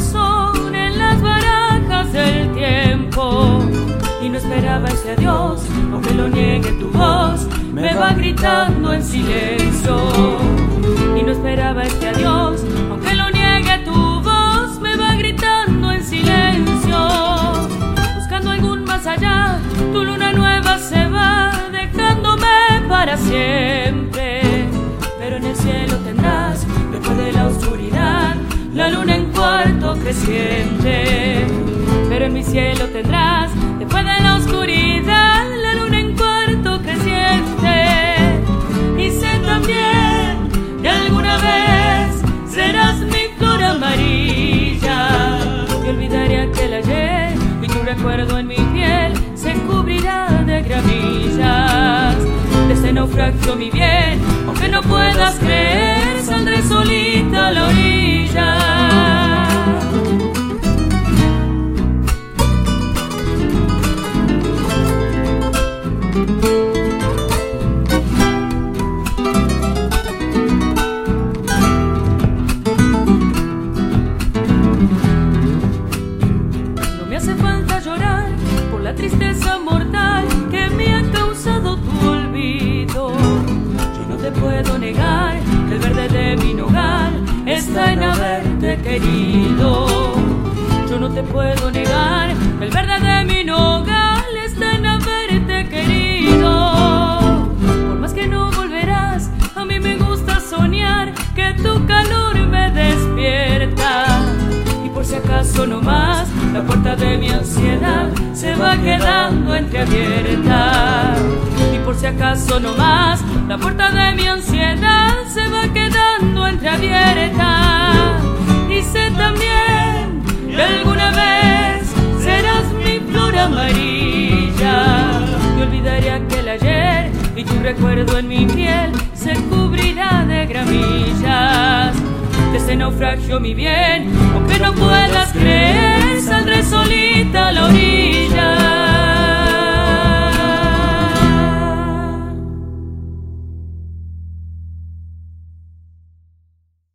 corazón en las barajas del tiempo y no esperaba ese adiós, aunque lo niegue tu voz, me va gritando en silencio. Y no esperaba este adiós, aunque lo niegue tu voz, me va gritando en silencio. Buscando algún más allá, tu luna nueva se va dejándome para siempre. Creciente. Pero en mi cielo tendrás, después de la oscuridad, la luna en cuarto creciente. Y sé también que alguna vez serás mi flor amarilla. Y olvidaré aquel ayer, y tu recuerdo en mi piel se cubrirá de gramillas. De ese naufragio, mi bien, aunque no puedas creer, saldré solita a la orilla. En haberte querido. Yo no te puedo negar que el verde entreabierta. Y por si acaso no más, la puerta de mi ansiedad se va quedando entreabierta. Y sé también que alguna vez serás mi flor amarilla. Y olvidaré aquel ayer y tu recuerdo en mi piel se cubrirá de gramillas. De ese naufragio, mi bien, aunque no saldré